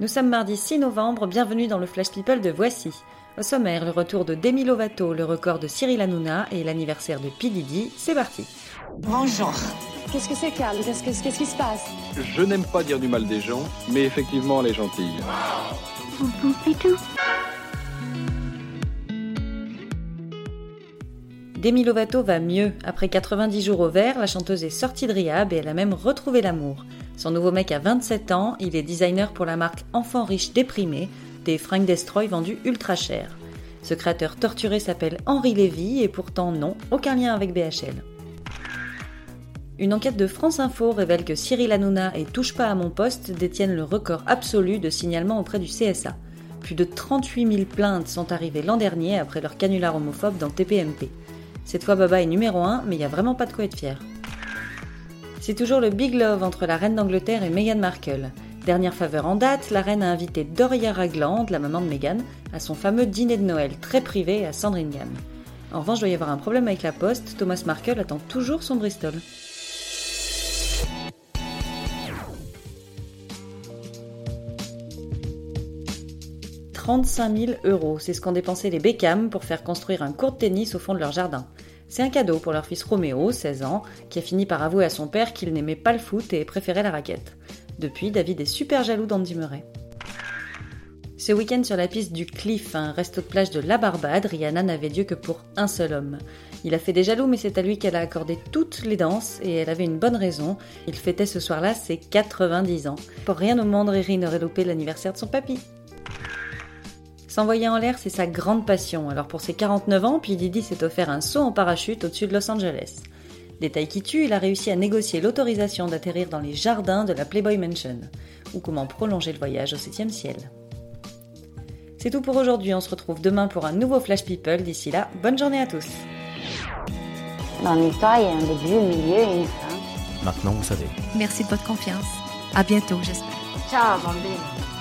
Nous sommes mardi 6 novembre, bienvenue dans le Flash People de Voici. Au sommaire, le retour de Demi Lovato, le record de Cyril Hanouna et l'anniversaire de P. Diddy, c'est parti. Bonjour. Qu'est-ce que c'est, Carl Qu'est-ce que- qu'est-ce qui se passe? Je n'aime pas dire du mal des gens, mais effectivement, elle est gentille. Demi Lovato va mieux. Après 90 jours au vert, la chanteuse est sortie de Rehab et elle a même retrouvé l'amour. Son nouveau mec a 27 ans, il est designer pour la marque Enfant riche déprimé, des fringues Destroy vendues ultra chères. Ce créateur torturé s'appelle Henri Lévy et pourtant non, aucun lien avec BHL. Une enquête de France Info révèle que Cyril Hanouna et Touche pas à mon poste détiennent le record absolu de signalement auprès du CSA. Plus de 38 000 plaintes sont arrivées l'an dernier après leur canular homophobe dans TPMP. Cette fois, Baba est numéro 1, mais il n'y a vraiment pas de quoi être fier. C'est toujours le big love entre la reine d'Angleterre et Meghan Markle. Dernière faveur en date, la reine a invité Doria Ragland, la maman de Meghan, à son fameux dîner de Noël très privé à Sandringham. En revanche, il doit y avoir un problème avec la poste, Thomas Markle attend toujours son Bristol. « 35 000 euros, c'est ce qu'ont dépensé les Beckham pour faire construire un court de tennis au fond de leur jardin. C'est un cadeau pour leur fils Roméo, 16 ans, qui a fini par avouer à son père qu'il n'aimait pas le foot et préférait la raquette. Depuis, David est super jaloux d'Andy Murray. Ce week-end sur la piste du Cliff, un resto de plage de la Barbade, Rihanna n'avait Dieu que pour un seul homme. Il a fait des jaloux, mais c'est à lui qu'elle a accordé toutes les danses, et elle avait une bonne raison. Il fêtait ce soir-là ses 90 ans. Pour rien au monde, Riri n'aurait loupé l'anniversaire de son papy. S'envoyer en l'air, c'est sa grande passion. Alors pour ses 49 ans, P. Diddy s'est offert un saut en parachute au-dessus de Los Angeles. Détail qui tue, il a réussi à négocier l'autorisation d'atterrir dans les jardins de la Playboy Mansion. Ou comment prolonger le voyage au 7 ciel. C'est tout pour aujourd'hui, on se retrouve demain pour un nouveau Flash People. D'ici là, bonne journée à tous. Dans l'histoire, il y a un début, un milieu et une fin. Maintenant, vous savez. Merci de votre confiance. À bientôt, j'espère. Ciao, bambine.